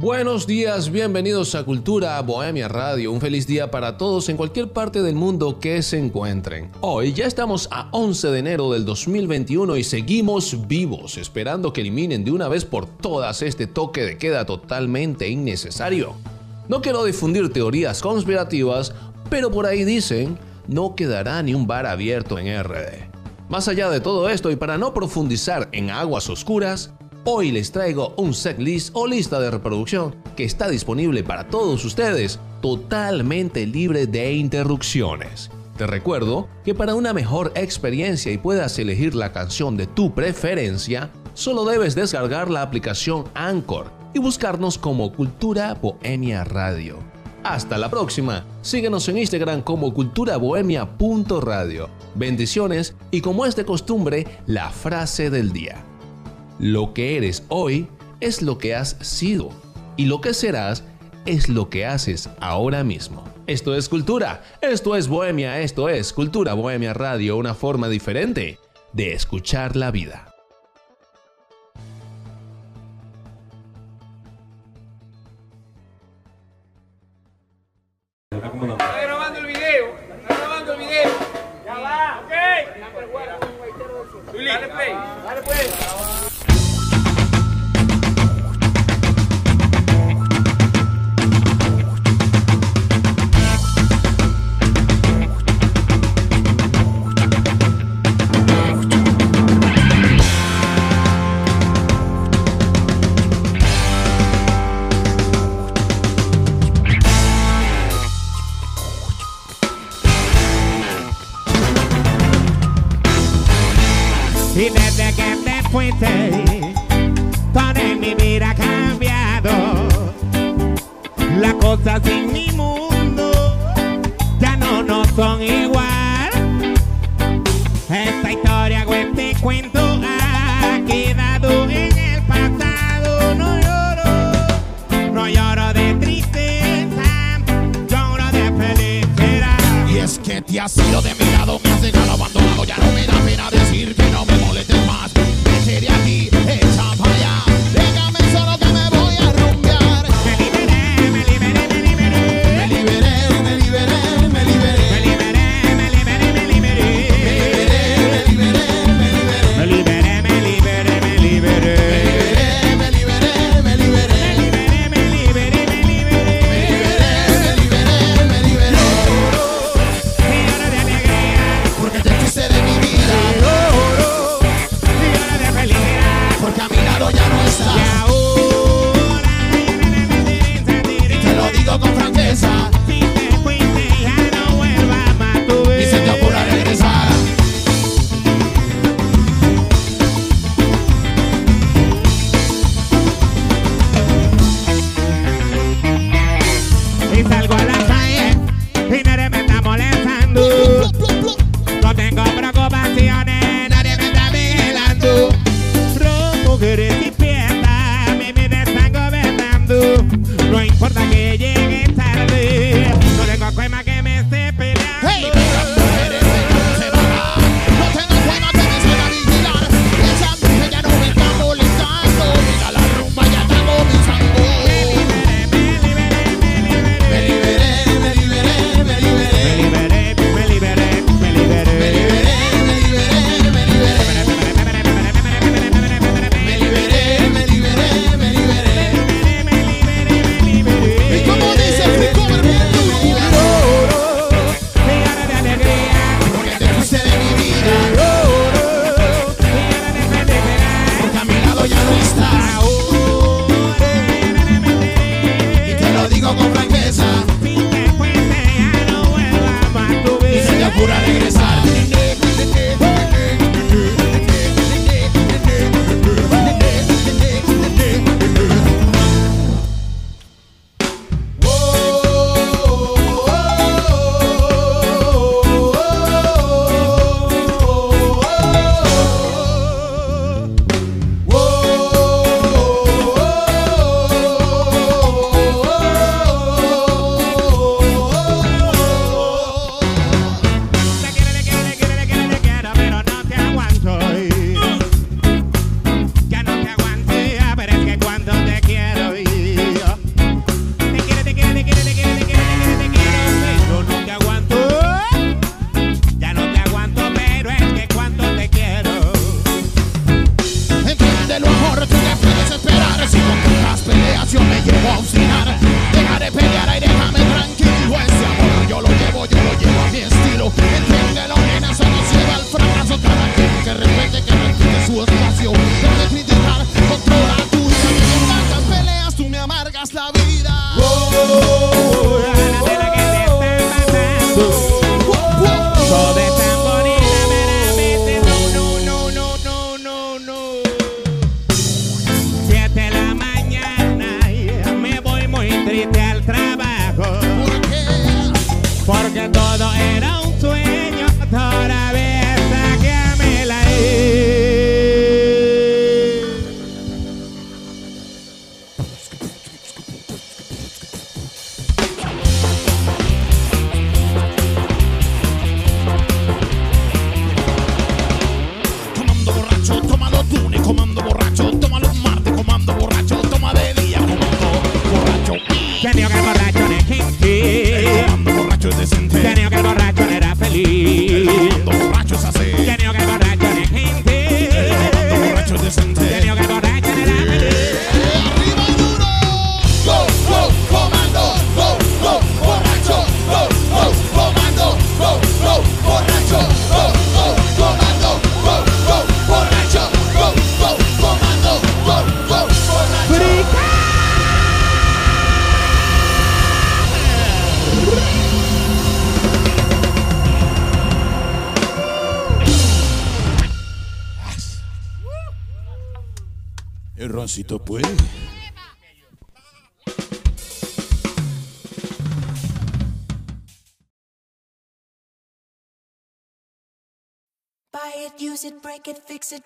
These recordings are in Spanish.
Buenos días, bienvenidos a Cultura Bohemia Radio. Un feliz día para todos en cualquier parte del mundo que se encuentren. Hoy ya estamos a 11 de enero del 2021 y seguimos vivos, esperando que eliminen de una vez por todas este toque de queda totalmente innecesario. No quiero difundir teorías conspirativas, pero por ahí dicen, no quedará ni un bar abierto en RD. Más allá de todo esto y para no profundizar en aguas oscuras, Hoy les traigo un setlist o lista de reproducción que está disponible para todos ustedes, totalmente libre de interrupciones. Te recuerdo que para una mejor experiencia y puedas elegir la canción de tu preferencia, solo debes descargar la aplicación Anchor y buscarnos como Cultura Bohemia Radio. Hasta la próxima. Síguenos en Instagram como culturabohemia.radio. Bendiciones y como es de costumbre, la frase del día. Lo que eres hoy es lo que has sido y lo que serás es lo que haces ahora mismo. Esto es cultura, esto es bohemia, esto es cultura bohemia radio, una forma diferente de escuchar la vida.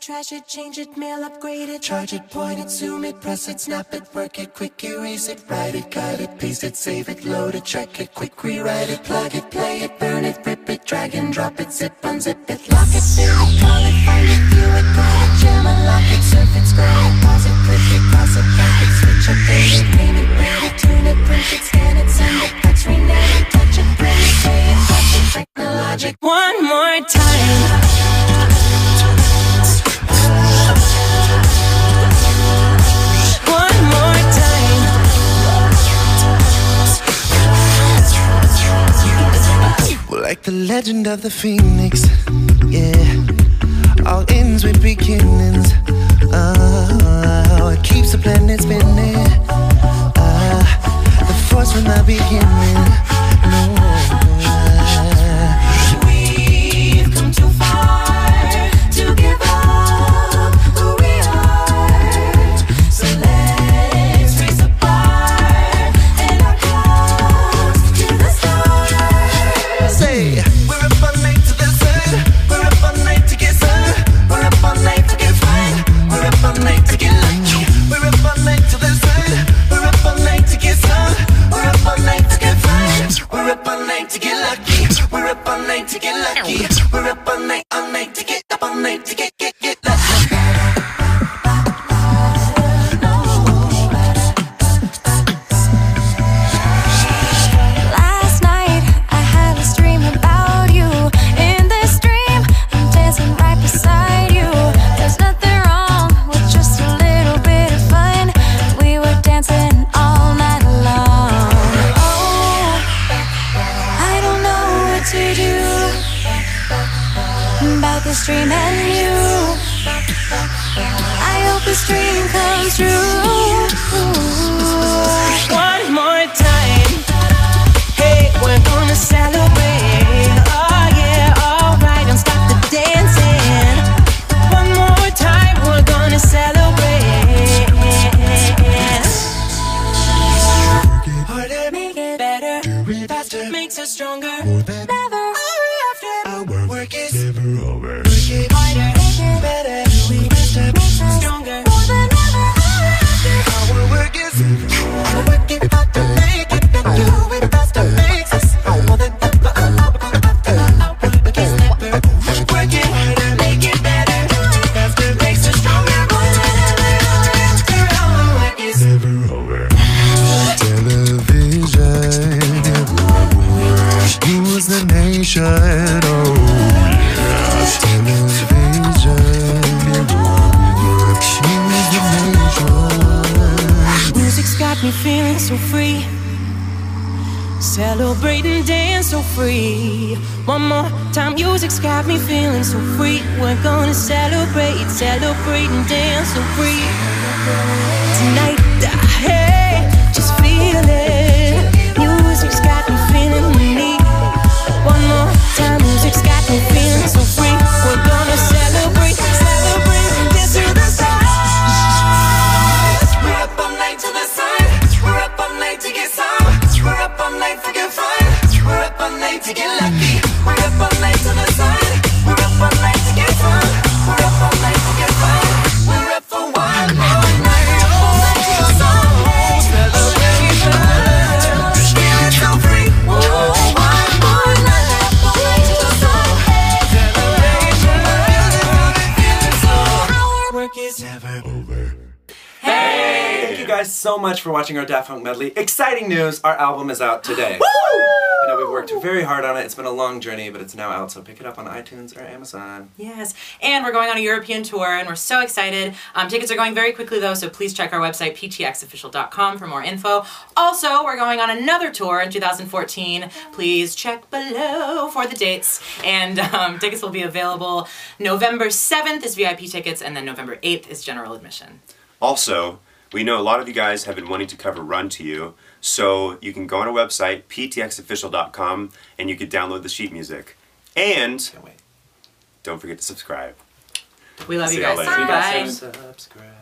Trash it, change it, mail, upgrade it, charge it, point it, zoom it, press it, snap it, work it, quick erase it, write it, cut it, paste it, save it, load it, check it, quick rewrite it, plug it, play it, burn it, rip it, drag and drop it, zip, unzip it, lock it, fill it, call it. the phoenix. album is out today. I know we've worked very hard on it. It's been a long journey, but it's now out, so pick it up on iTunes or Amazon. Yes, and we're going on a European tour, and we're so excited. Um, tickets are going very quickly, though, so please check our website, ptxofficial.com, for more info. Also, we're going on another tour in 2014. Please check below for the dates, and um, tickets will be available November 7th is VIP tickets, and then November 8th is general admission. Also, we know a lot of you guys have been wanting to cover Run to You, so you can go on our website, ptxofficial.com, and you can download the sheet music. And don't forget to subscribe. We love See you guys. Bye. Bye. Subscribe.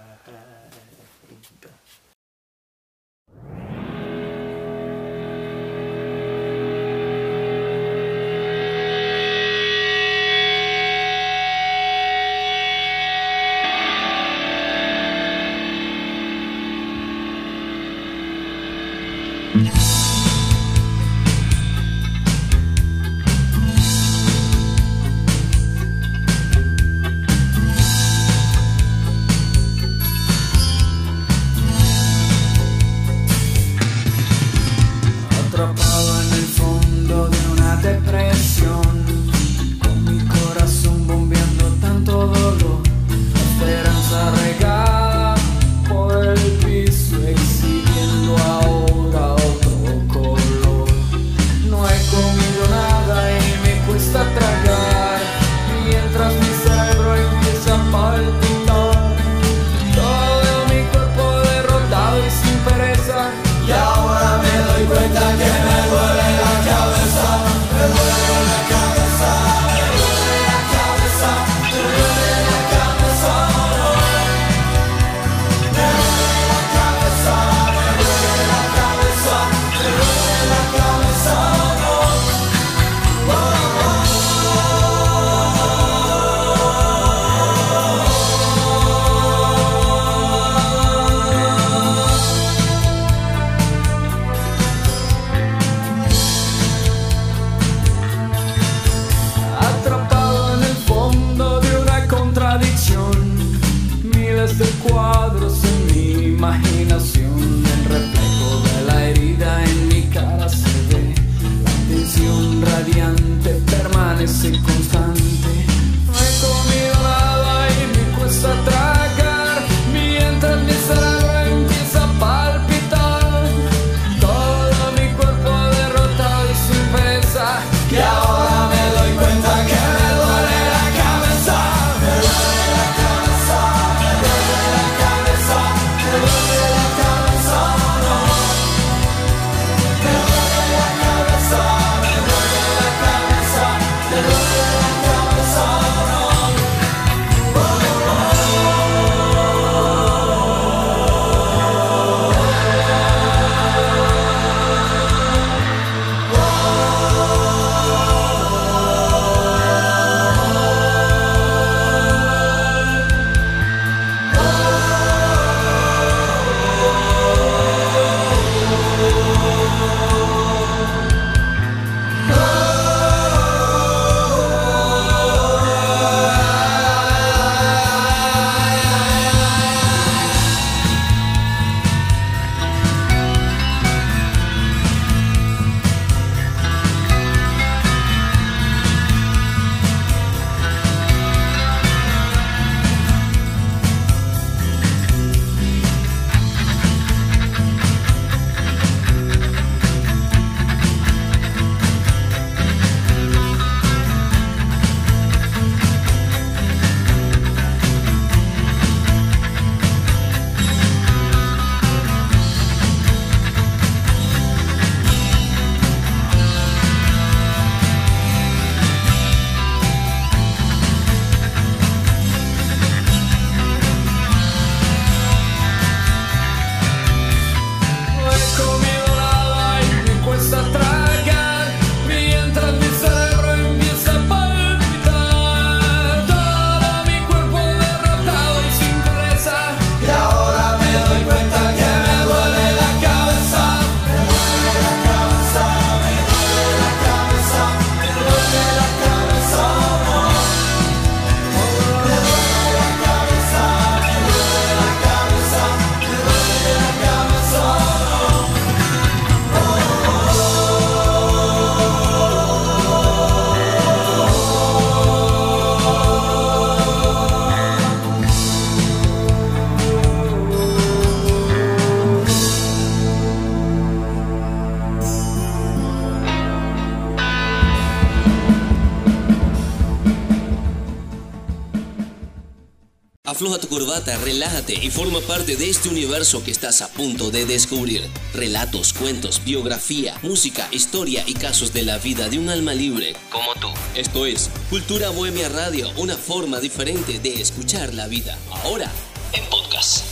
corbata, relájate y forma parte de este universo que estás a punto de descubrir. Relatos, cuentos, biografía, música, historia y casos de la vida de un alma libre como tú. Esto es Cultura Bohemia Radio, una forma diferente de escuchar la vida. Ahora, en podcast.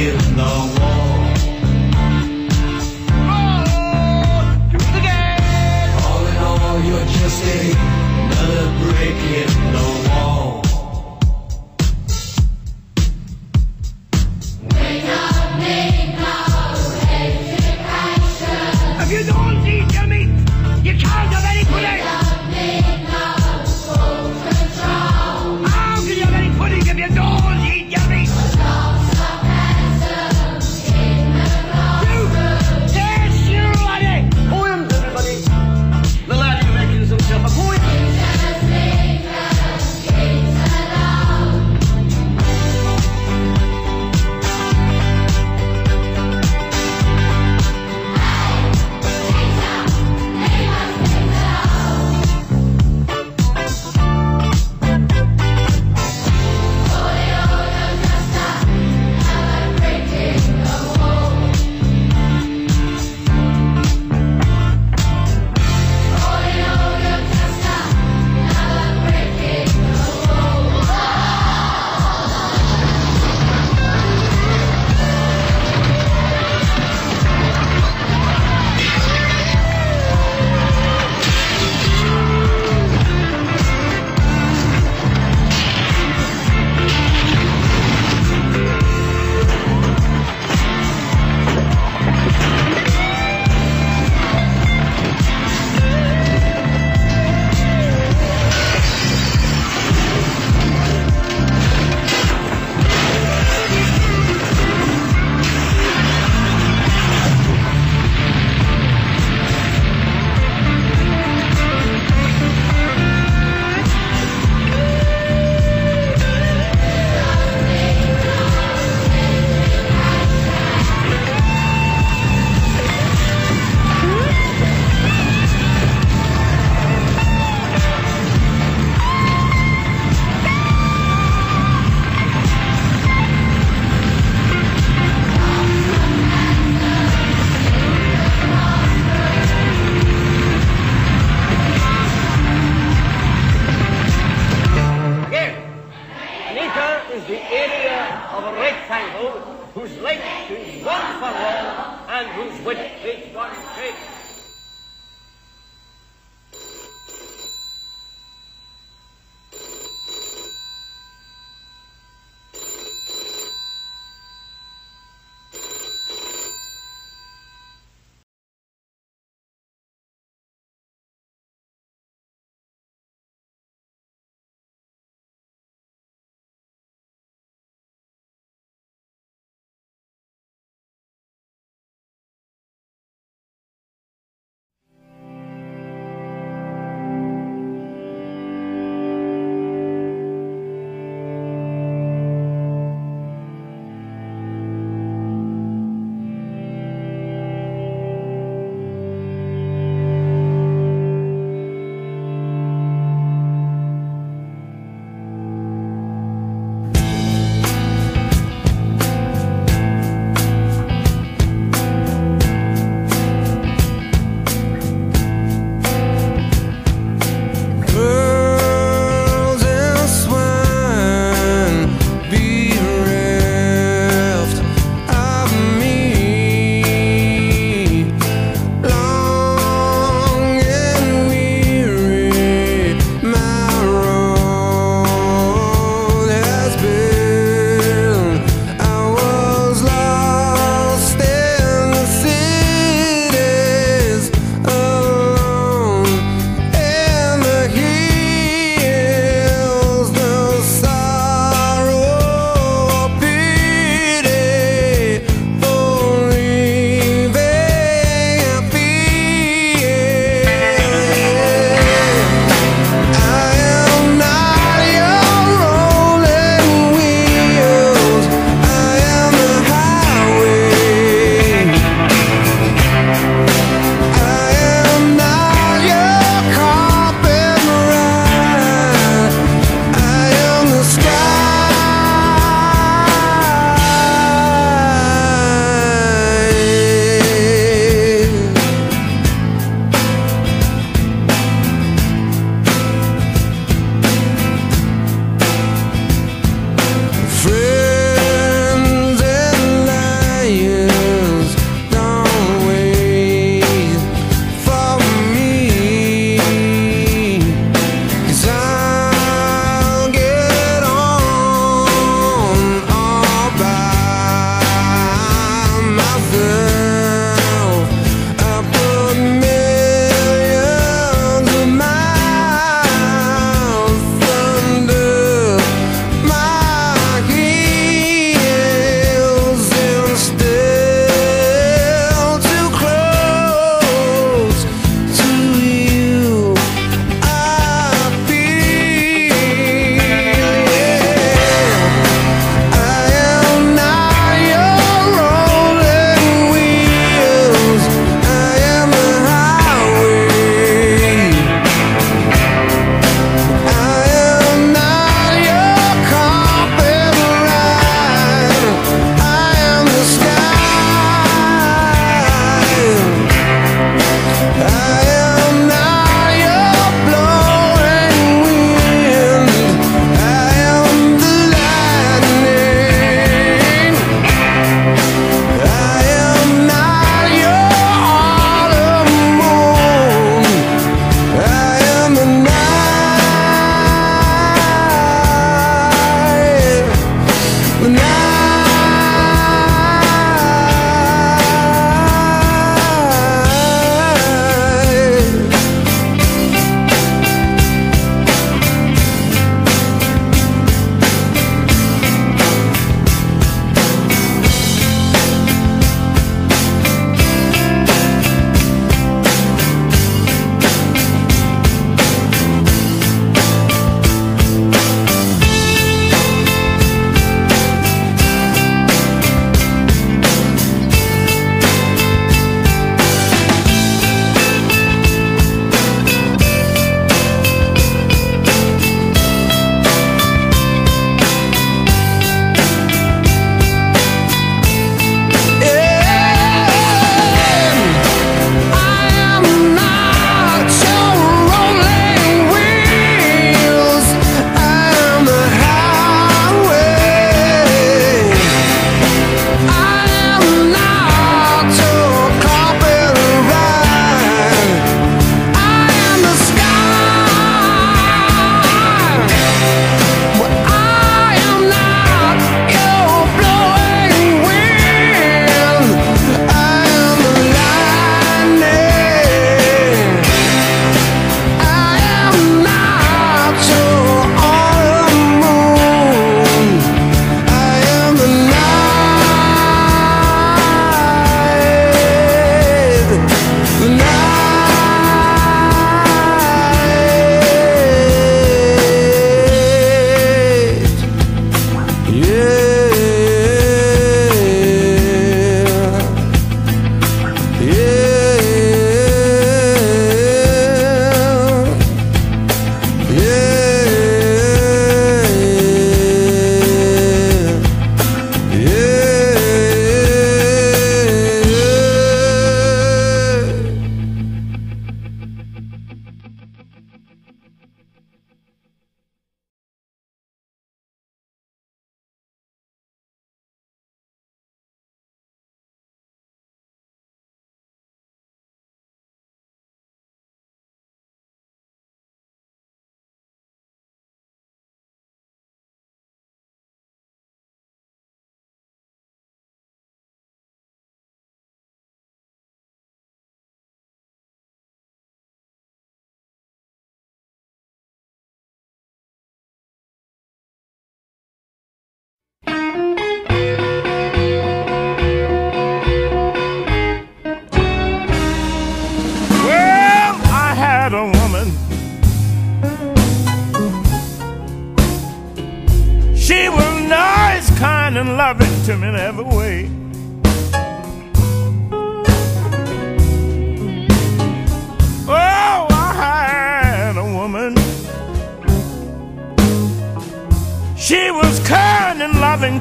is no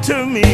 to me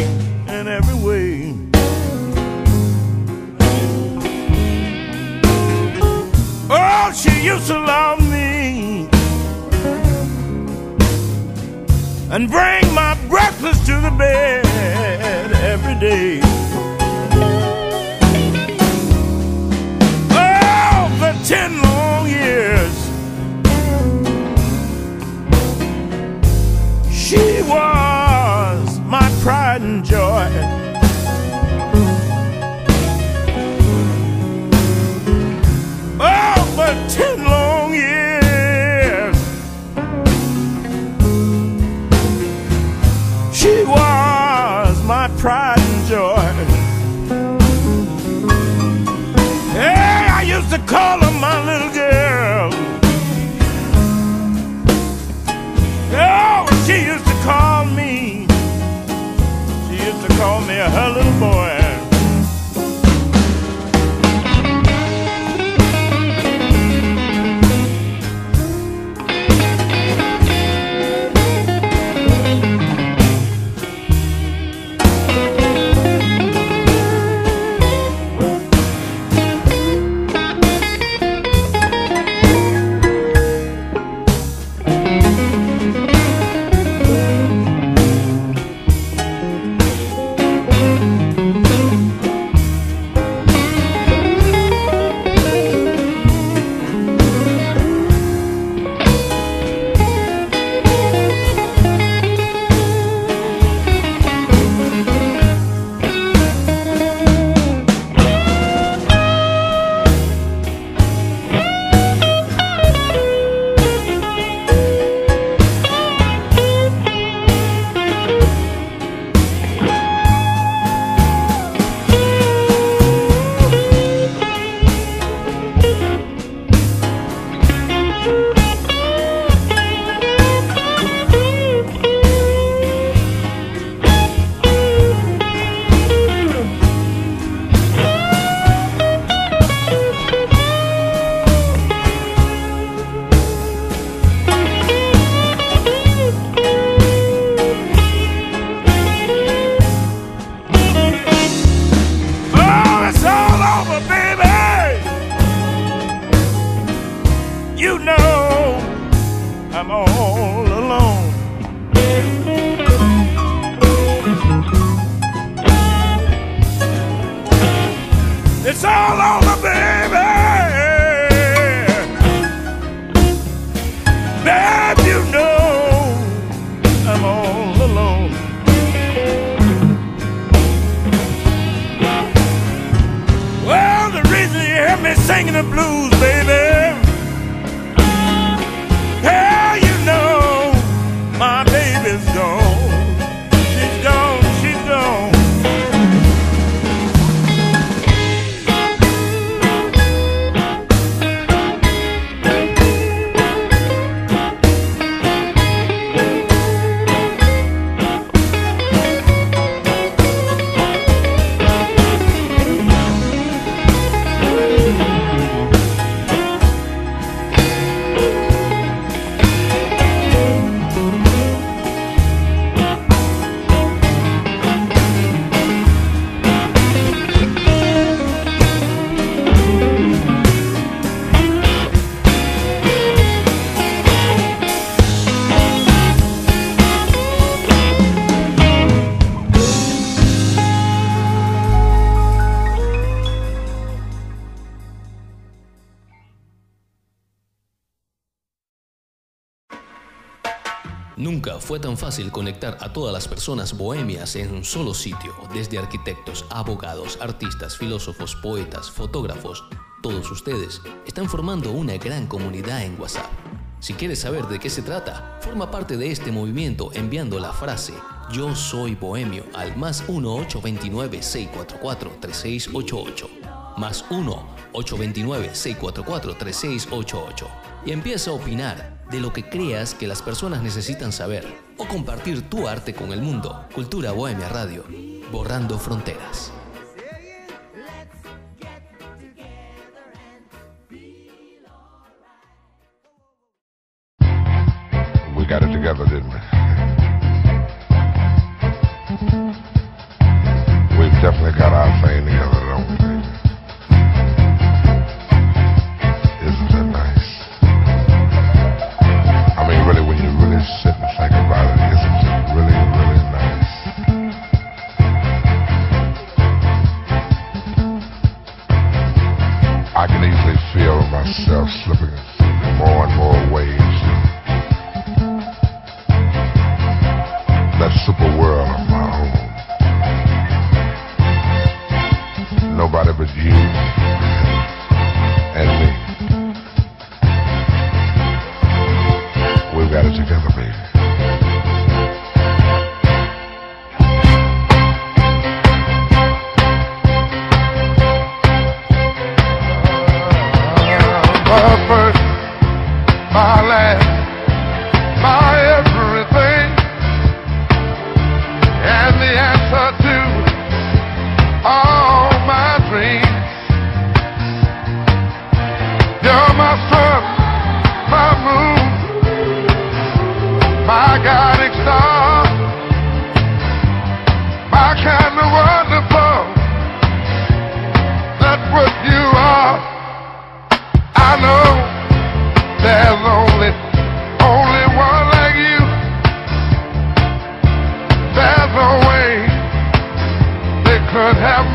fue tan fácil conectar a todas las personas bohemias en un solo sitio, desde arquitectos, abogados, artistas, filósofos, poetas, fotógrafos. Todos ustedes están formando una gran comunidad en WhatsApp. Si quieres saber de qué se trata, forma parte de este movimiento enviando la frase Yo soy bohemio al más 1-829-644-3688. Más 1-829-644-3688. Y empieza a opinar de lo que creas que las personas necesitan saber o compartir tu arte con el mundo. Cultura Bohemia Radio. Borrando Fronteras. Have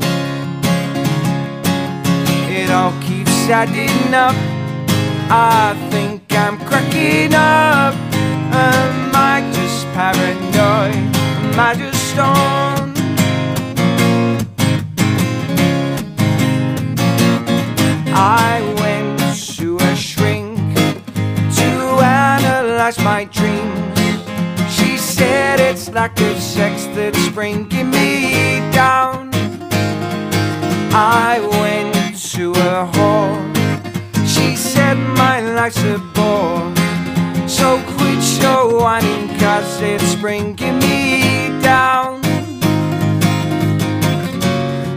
Adding up. I think I'm cracking up. Am I just paranoid? Am I just stoned? I went to a shrink to analyze my dreams. She said it's lack of sex that's bringing me down. I went to a whore. She said my life's a bore. So quit your whining cause it's bringing me down.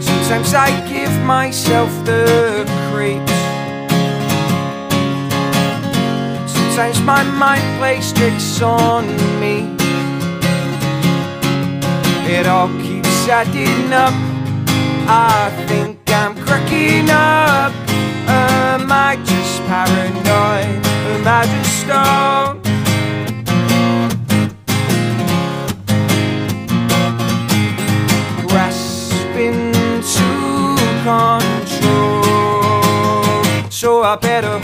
Sometimes I give myself the creeps. Sometimes my mind plays tricks on me. It all keeps adding up. I think I'm cracking up. Am I just paranoid? Am I just stoned? Grasping to control. So I better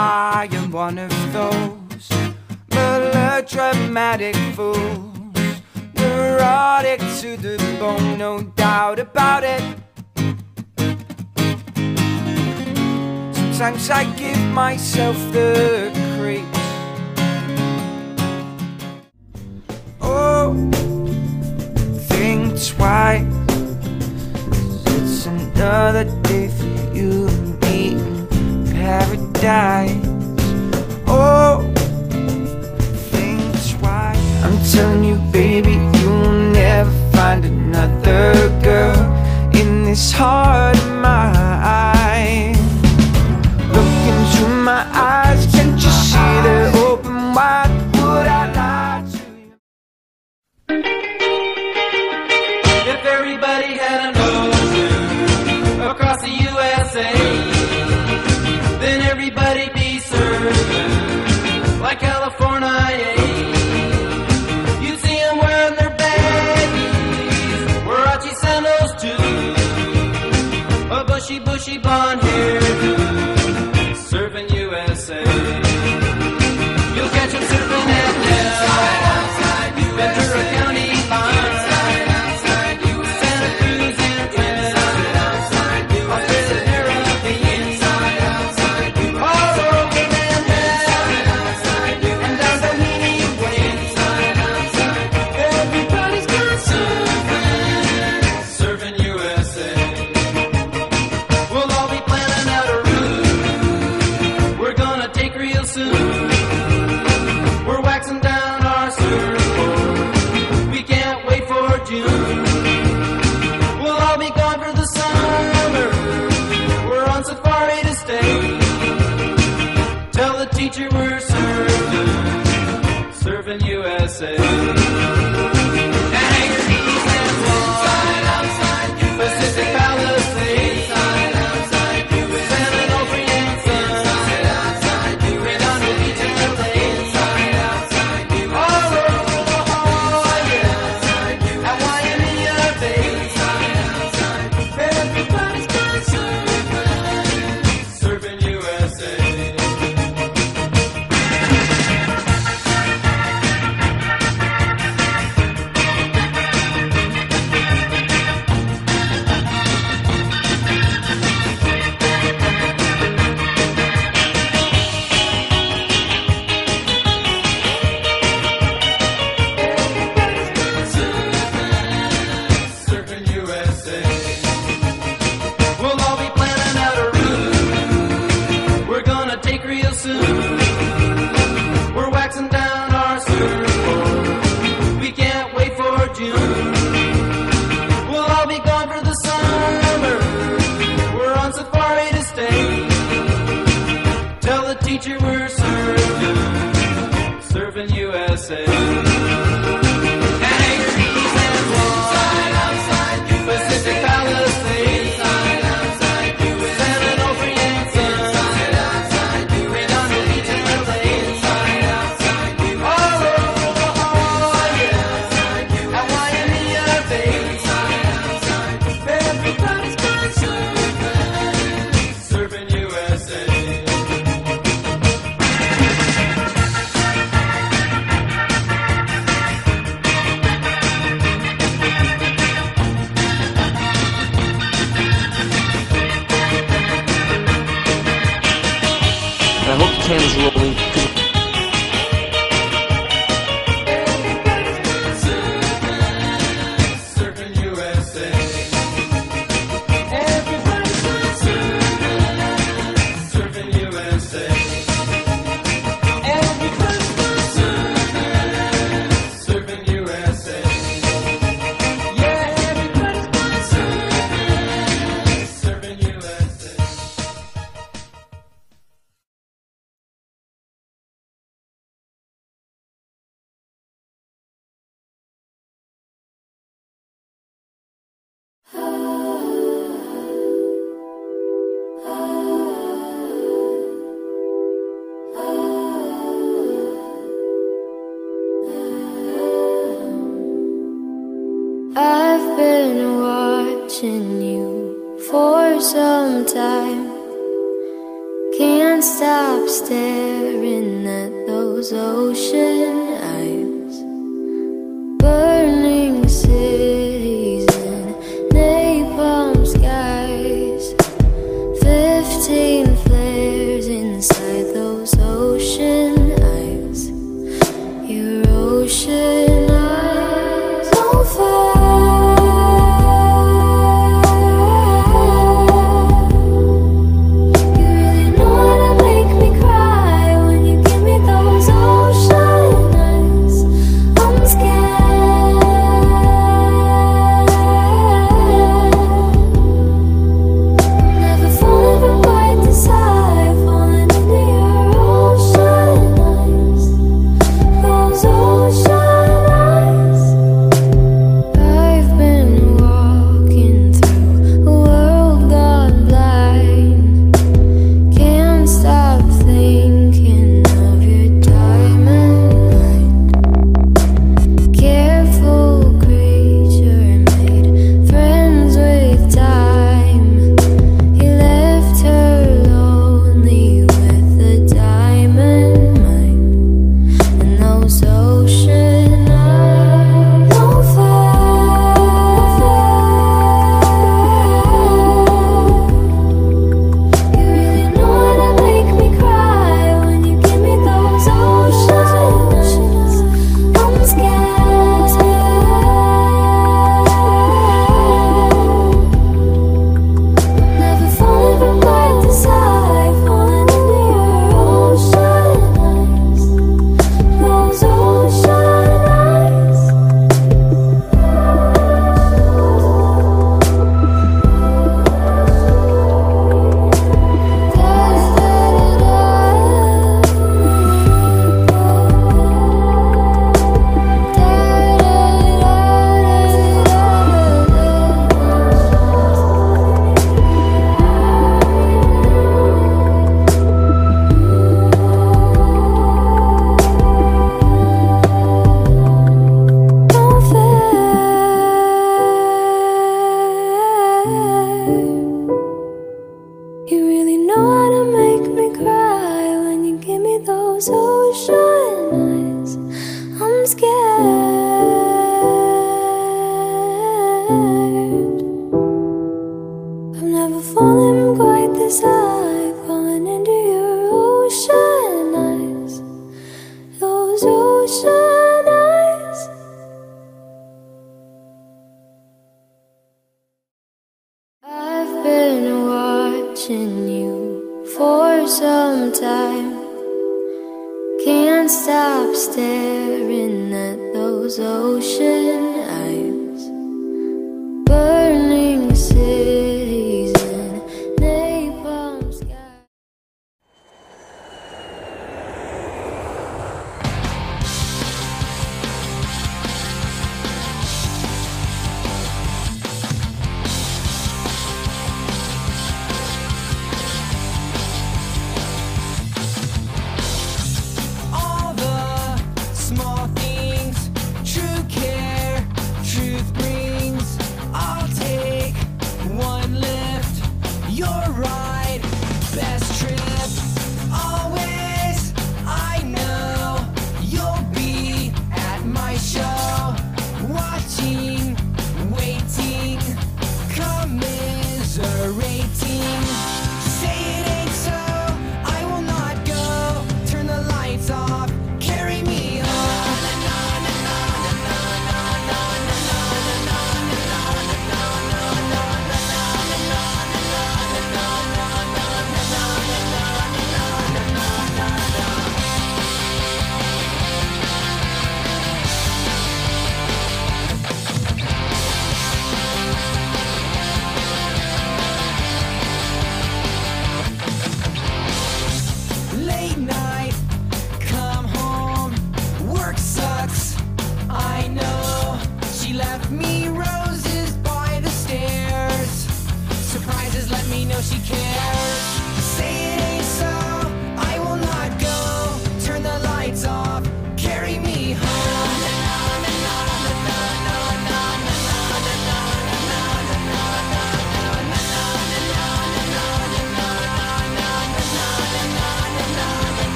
I am one of those melodramatic fools, neurotic to the bone, no doubt about it. Sometimes I give myself the creeps. Oh, think twice. It's another day for you and me paradise. Oh, think twice. I'm telling you, baby, you'll never find another girl in this heart of mine. Look into my eyes, can't you see they're open wide? she born here?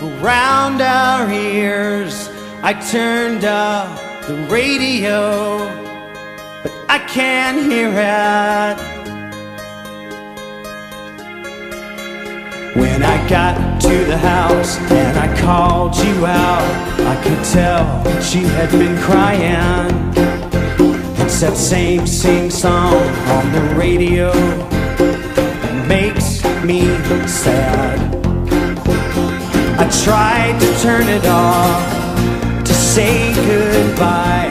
Around our ears. I turned up the radio, but I can't hear it. When I got to the house and I called you out, I could tell she had been crying. It's that same sing song on the radio that makes me sad. Tried to turn it off to say goodbye,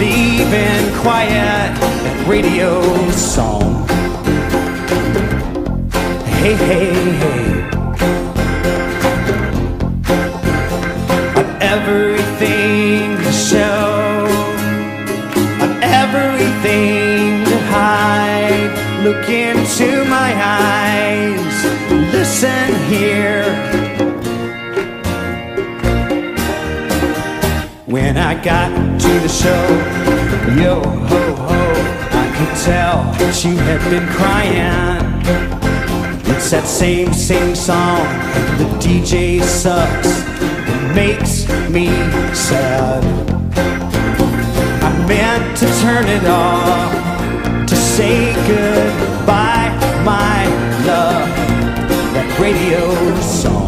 leave in quiet that radio song. Hey, hey, hey. On everything to show, on everything to hide. Look into my eyes, listen here. I got to the show. Yo ho ho, I could tell that you had been crying. It's that same, same song. The DJ sucks. It makes me sad. I meant to turn it off to say goodbye, my love. That radio song.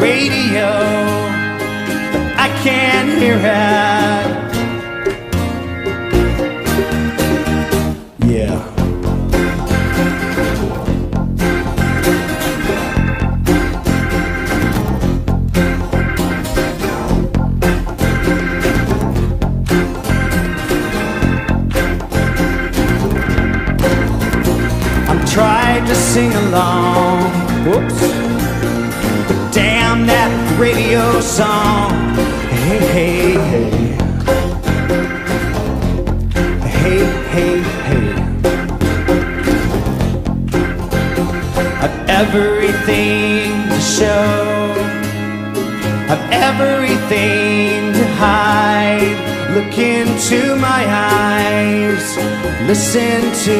radio. I can't hear it. Yeah. I'm trying to sing along. Whoops. Damn that radio song. Hey, hey, hey. Hey, hey, hey. I've everything to show. I've everything to hide. Look into my eyes. Listen to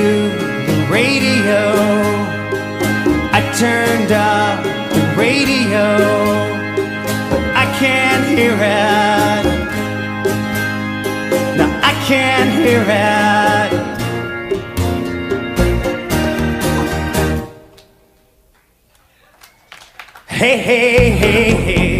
the radio. I turned up radio. I can't hear it. No, I can't hear it. Hey, hey, hey, hey.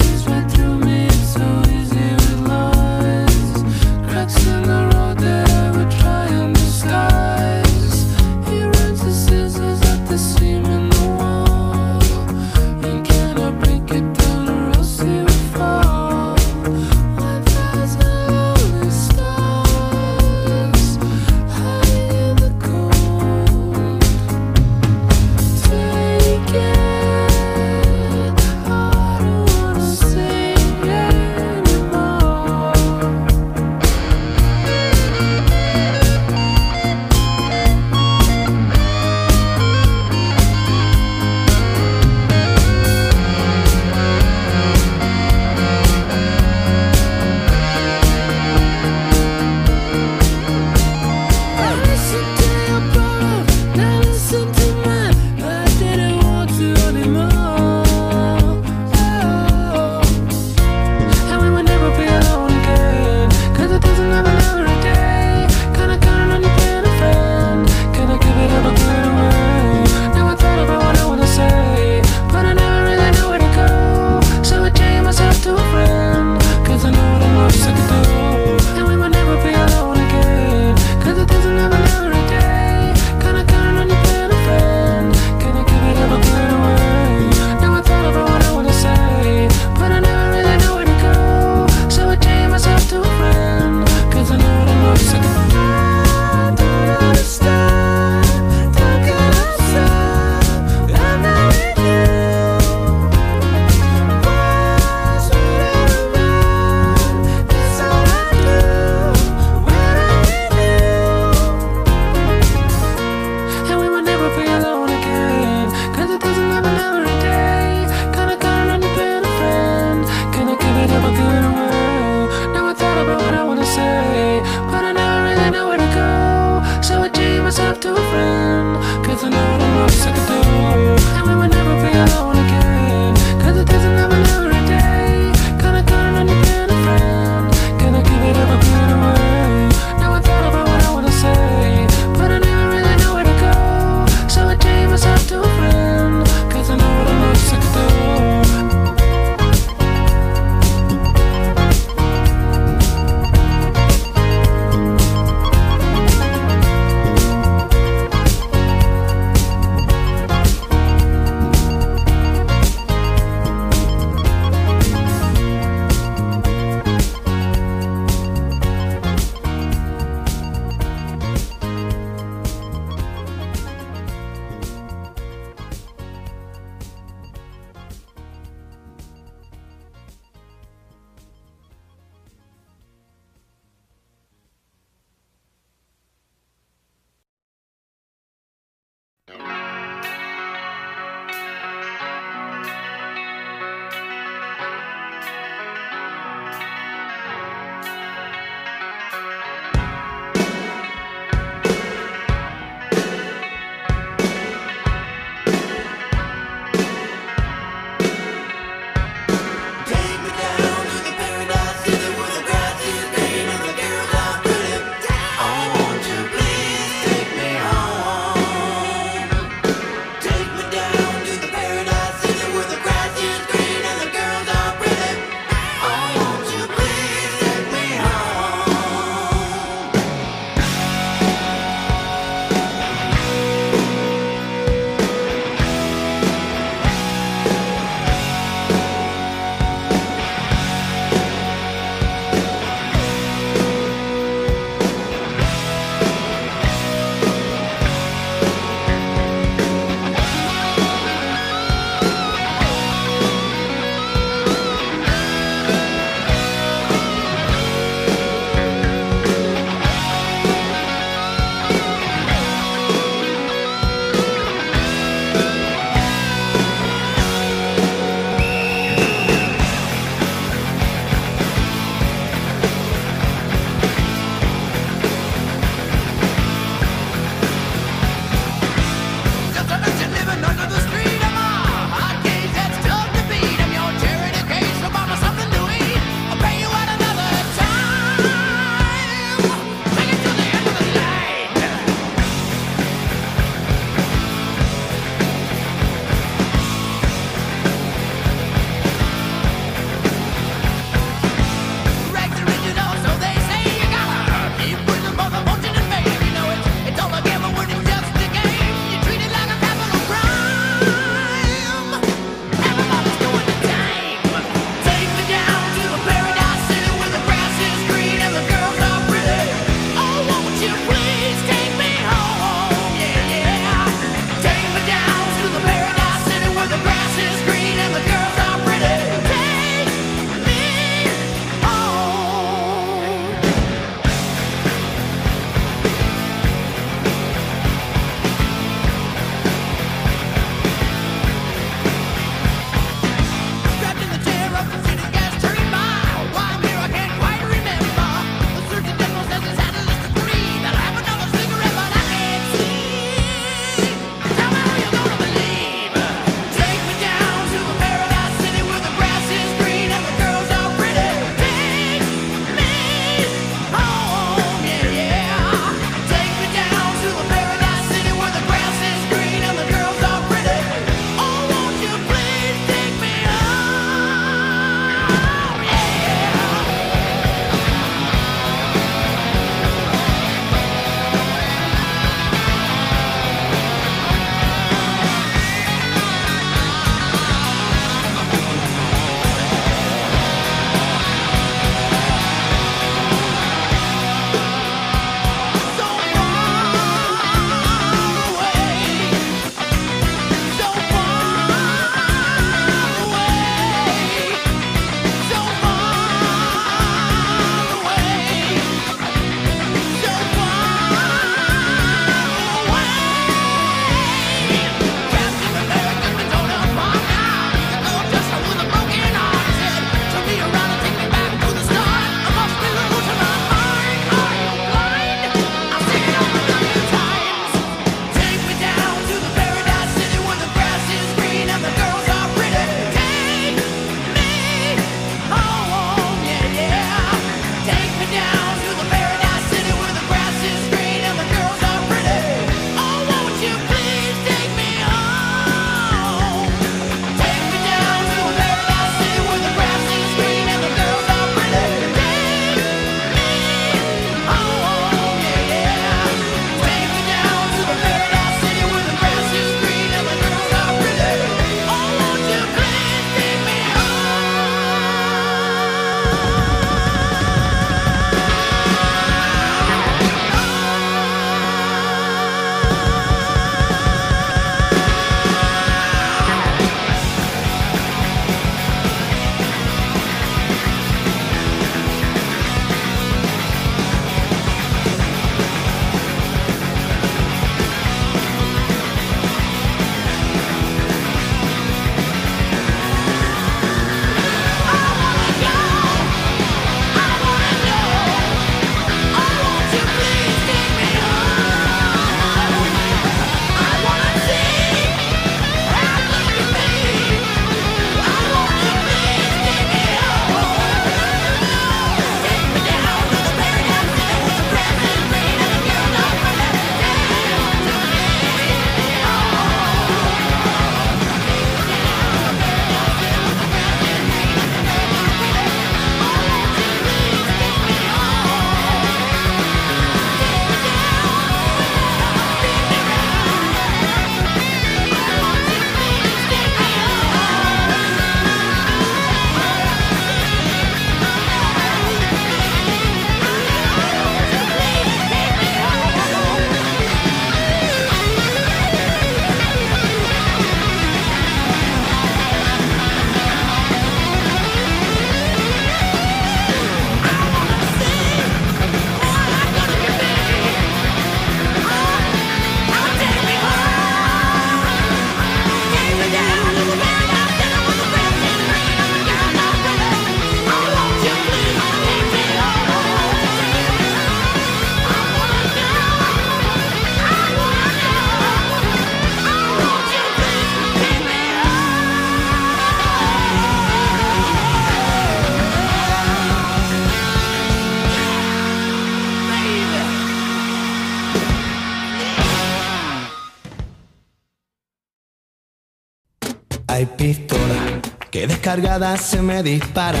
Que descargadas se me disparan.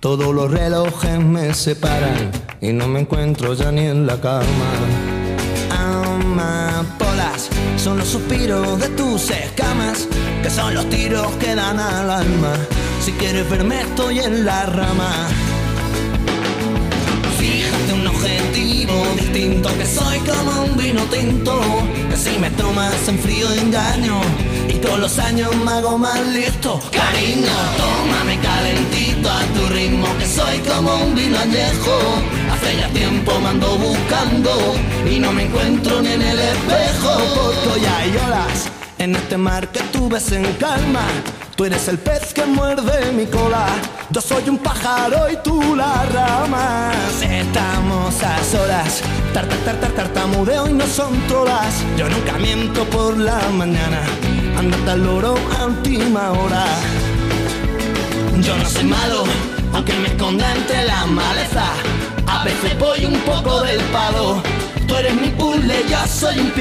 Todos los relojes me separan y no me encuentro ya ni en la cama. Amapolas son los suspiros de tus escamas, que son los tiros que dan al alma. Si quieres verme estoy en la rama. Fíjate un objetivo distinto Que soy como un vino tinto Que si me tomas en frío engaño Con los años me hago más listo. Cariño, tómame calentito a tu ritmo Que soy como un vino añejo. Hace ya tiempo me ando buscando Y no me encuentro ni en el espejo. Porque hoy hay olas en este mar que tú ves en calma. Tú eres el pez que muerde mi cola. Yo soy un pájaro y tú la rama. Estamos a solas Tar, tar, tar, tar, tartamudeo y no son trolas Yo nunca miento por la mañana. Andate al loro a última hora. Yo no soy malo Aunque me esconda entre la maleza. A veces voy un poco del palo. Tú eres mi puzzle, yo soy un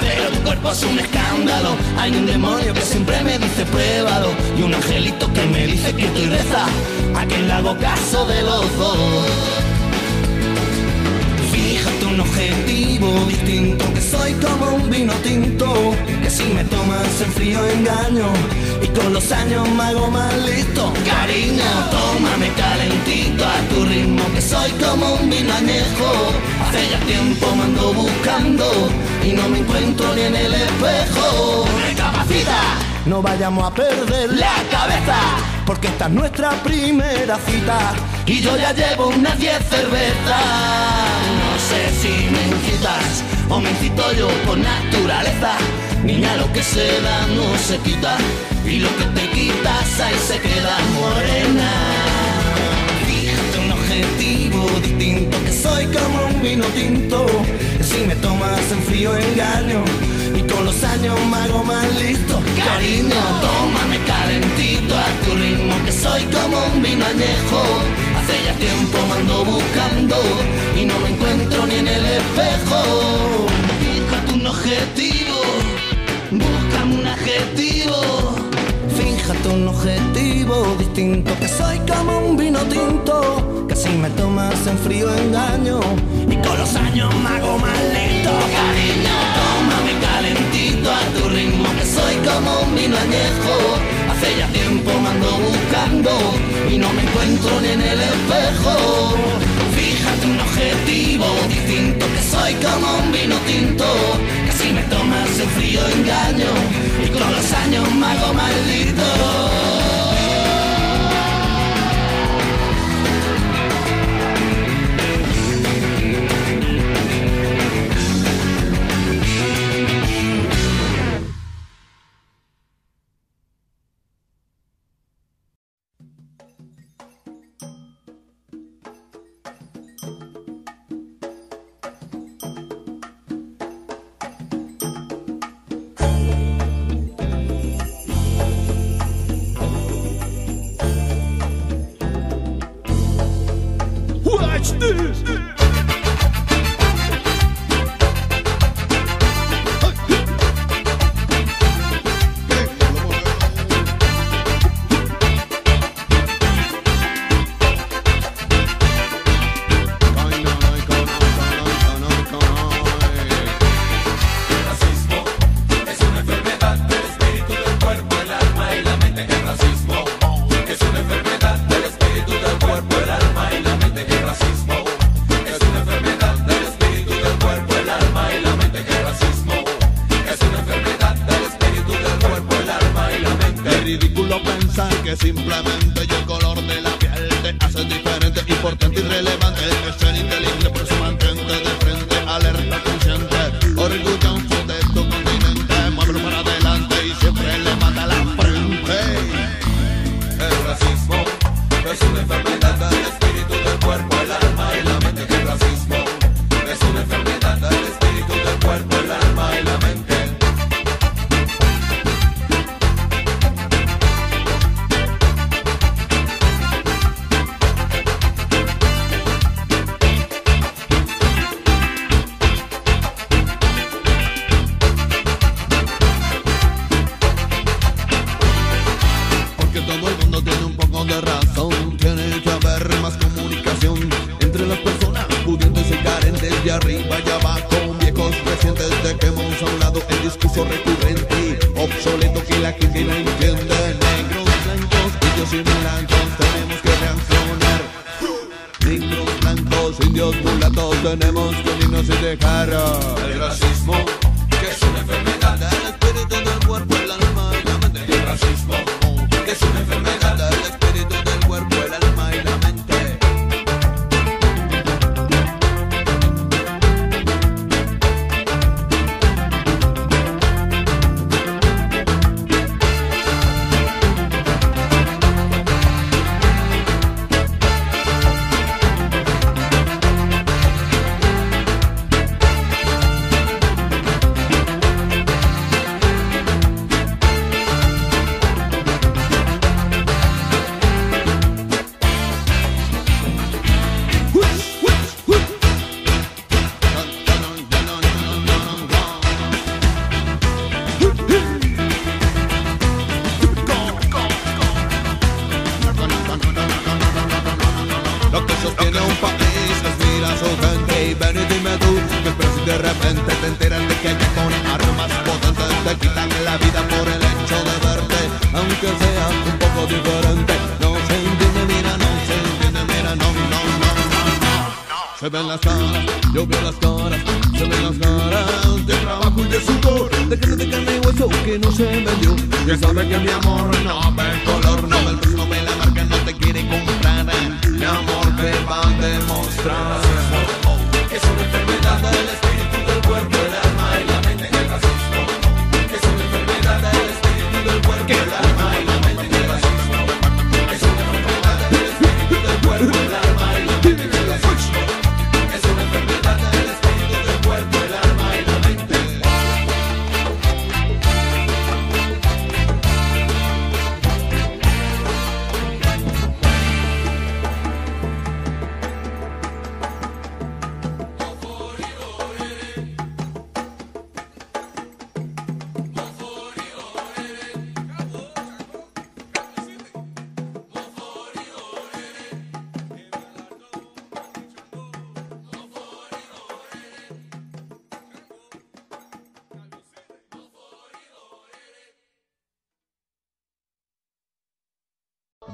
pero tu cuerpo es un escándalo. Hay un demonio que siempre me dice pruébalo Y un angelito que me dice que estoy reza A quien caso de los dos un objetivo distinto Que soy como un vino tinto Que si me tomas en frío engaño Y con los años me hago más listo. Cariño, tómame calentito a tu ritmo Que soy como un vino añejo. Hace ya tiempo me ando buscando Y no me encuentro ni en el espejo. Recapacita. No vayamos a perder la cabeza Porque esta es nuestra primera cita Y yo ya llevo unas 10 cervezas sé si me incitas O me incito yo por naturaleza. Niña, lo que se da no se quita. Y lo que te quitas ahí se queda morena. Fíjate un objetivo distinto Que soy como un vino tinto. Si me tomas en frío engaño Y con los años me hago más listo. Cariño, tómame calentito a tu ritmo Que soy como un vino añejo Hace ya tiempo me ando buscando Y no me encuentro ni en el espejo. Fíjate un objetivo Búscame un adjetivo. Fíjate un objetivo distinto Que soy como un vino tinto Que si me tomas en frío engaño. Y con los años me hago más listo Cariño, tómame calentito a tu ritmo Que soy como un vino añejo Hace ya tiempo me ando buscando Y no me encuentro ni en el espejo. Fíjate un objetivo distinto Que soy como un vino tinto Que si me tomas en frío engaño Y con los años me hago maldito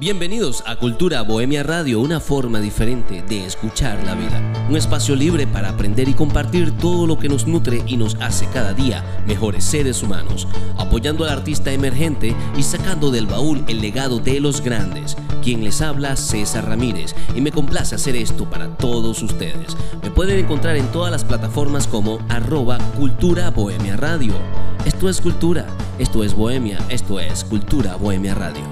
Bienvenidos a Cultura Bohemia Radio, una forma diferente de escuchar la vida. Un espacio libre para aprender y compartir todo lo que nos nutre y nos hace cada día mejores seres humanos, apoyando al artista emergente y sacando del baúl el legado de los grandes. Quien les habla, César Ramírez, y me complace hacer esto para todos ustedes. Me pueden encontrar en todas las plataformas como arroba Cultura Bohemia Radio. Esto es cultura, esto es Bohemia, esto es Cultura Bohemia Radio.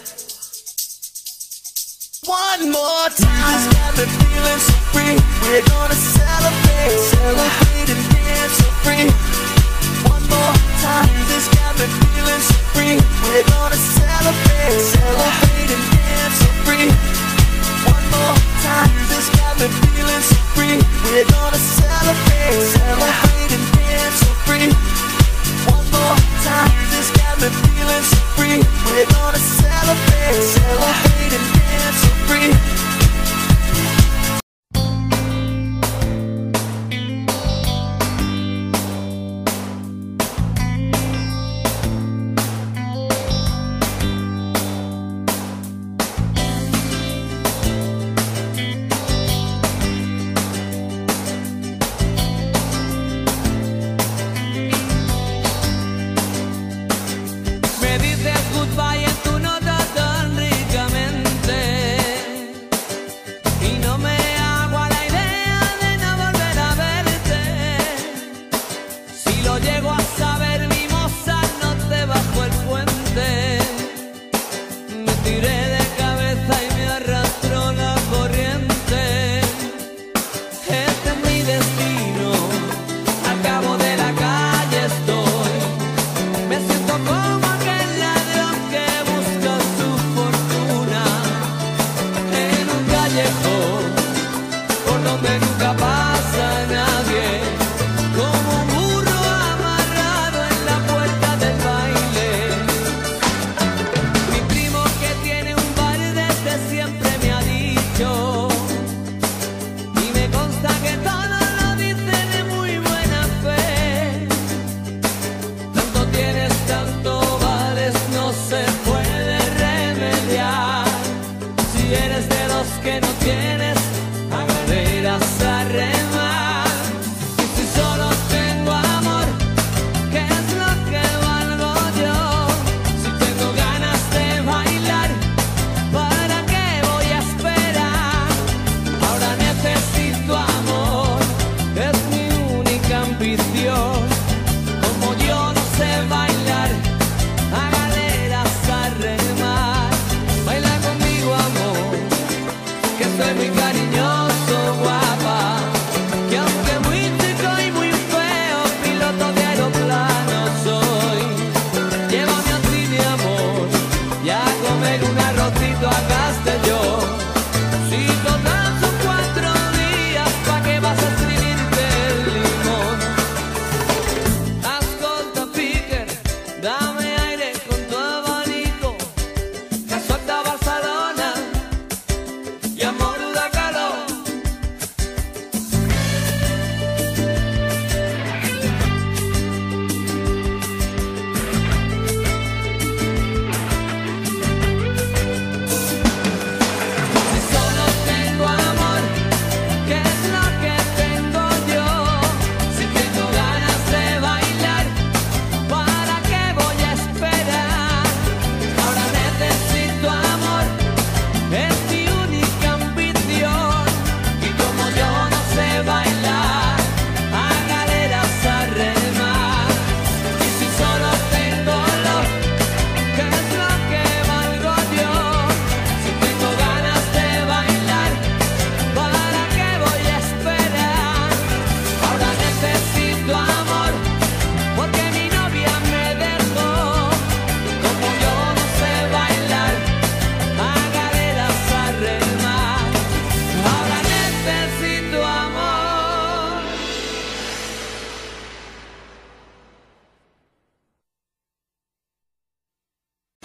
One more time, it's got me feeling so free. We're gonna celebrate, celebrate and dance so free. One more time, this got me feeling so free. We're gonna celebrate, celebrate and dance so free. One more time, this got me feeling so free. We're gonna celebrate, celebrate and dance so free. Got me feeling so free. We're gonna celebrate, celebrate and dance so free.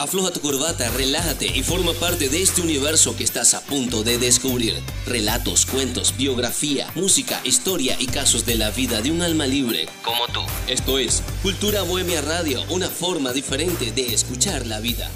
Afloja tu corbata, relájate y forma parte de este universo que estás a punto de descubrir. Relatos, cuentos, biografía, música, historia y casos de la vida de un alma libre como tú. Esto es Cultura Bohemia Radio, una forma diferente de escuchar la vida.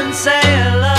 and sail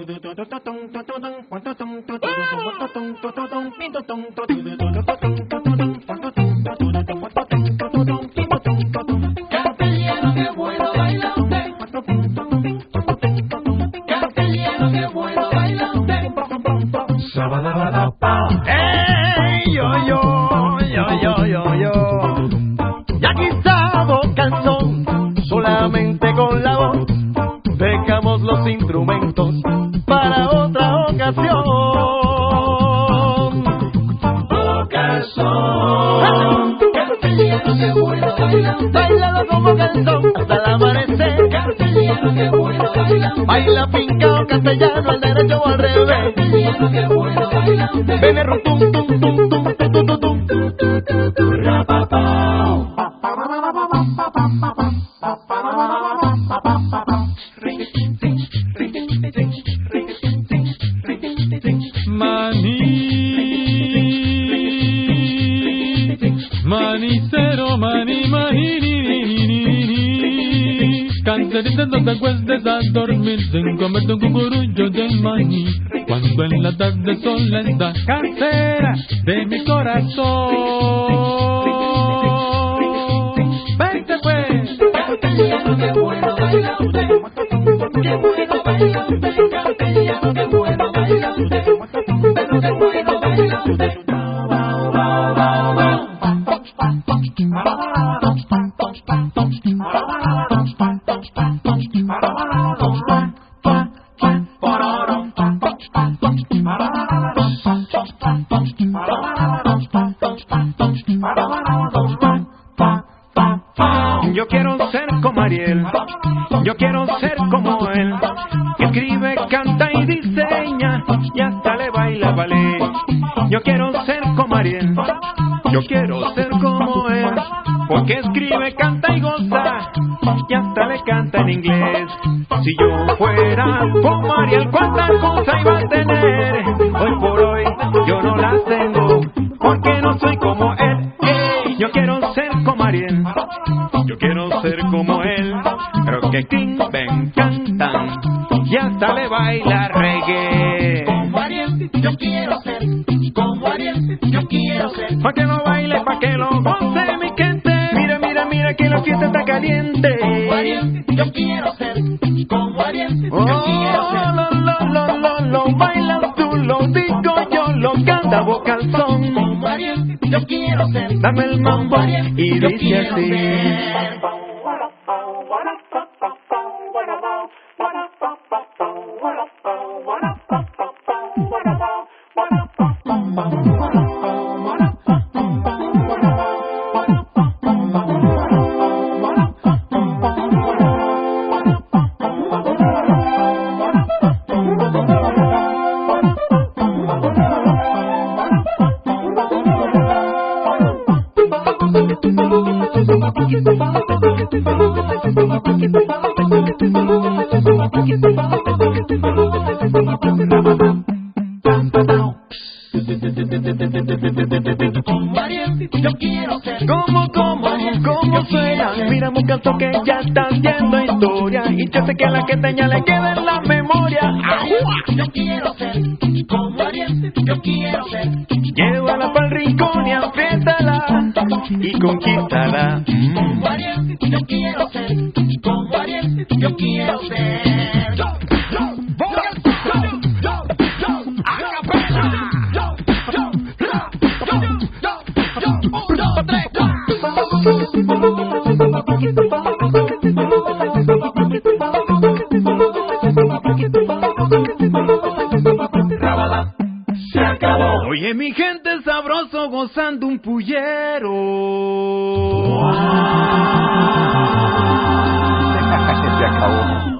嘟嘟嘟嘟嘟咚嘟嘟咚，咚嘟咚嘟嘟咚，咚嘟咚嘟嘟咚，咚嘟咚嘟嘟咚，嘟嘟咚嘟。Baila fincao castellano al derecho o al revés. Viene rum tum tum tum tum. Caterita, no te acuestes a dormir sin comerte un cucurullo de maní. Cuando en la tarde sola está casera de mi corazón. dame el mambo y dice así. que ya está haciendo historia. Y yo sé que a la que tenía le queda en la memoria. ¡Ajua! Yo quiero ser como Ariel, yo quiero ser. Llévala pa'l rincón y apriétala y conquístala. Mm. Se acabó.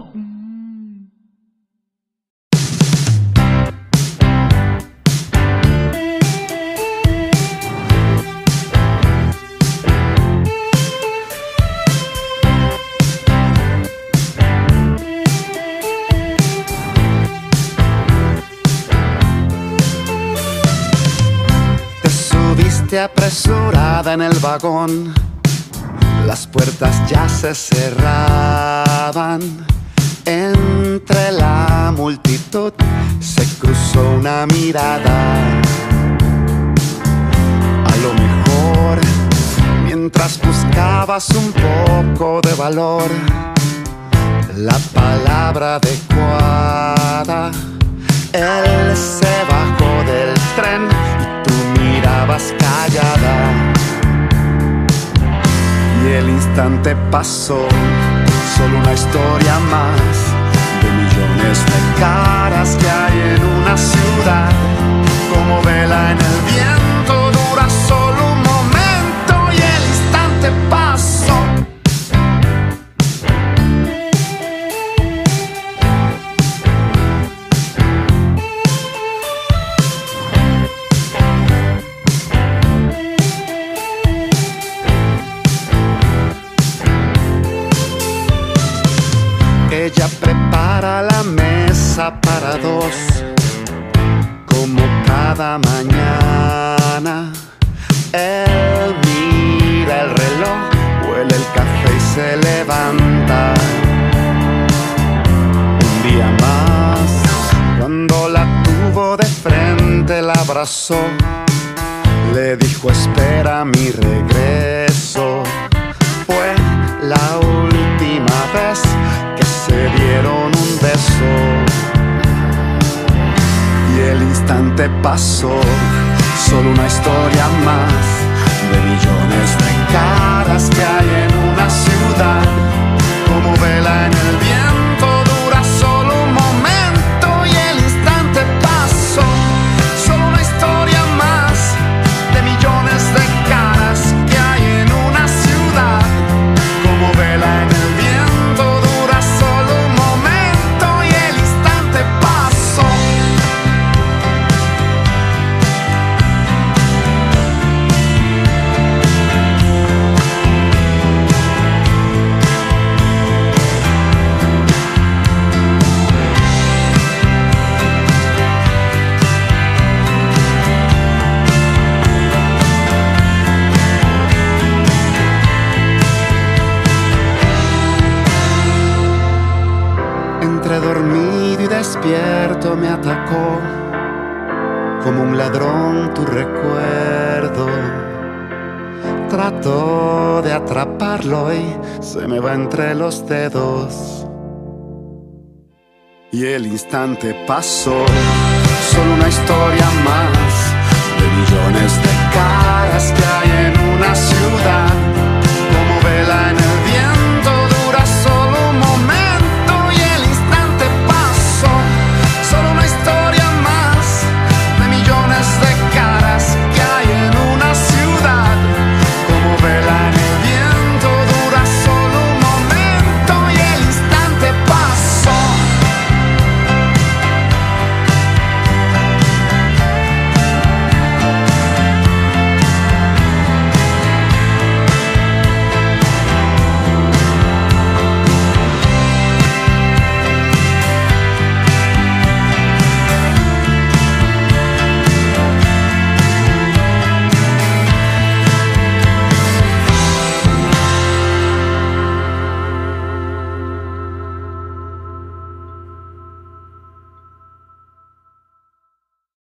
apresurada en el vagón las puertas ya se cerraban. Entre la multitud se cruzó una mirada. A lo mejor, mientras buscabas un poco de valor, la palabra adecuada, él se El instante pasó, solo una historia más de millones de caras que hay en una ciudad. Como vela en el viento, para dos, como cada mañana. Él mira el reloj, huele el café y se levanta. Un día más, cuando la tuvo de frente, la abrazó, le dijo espera mi regreso. Fue la instante pasó, solo una historia más de millones de caras que hay en una ciudad. como un ladrón tu recuerdo. Trato de atraparlo y se me va entre los dedos. Y el instante pasó, solo una historia más de millones de caras que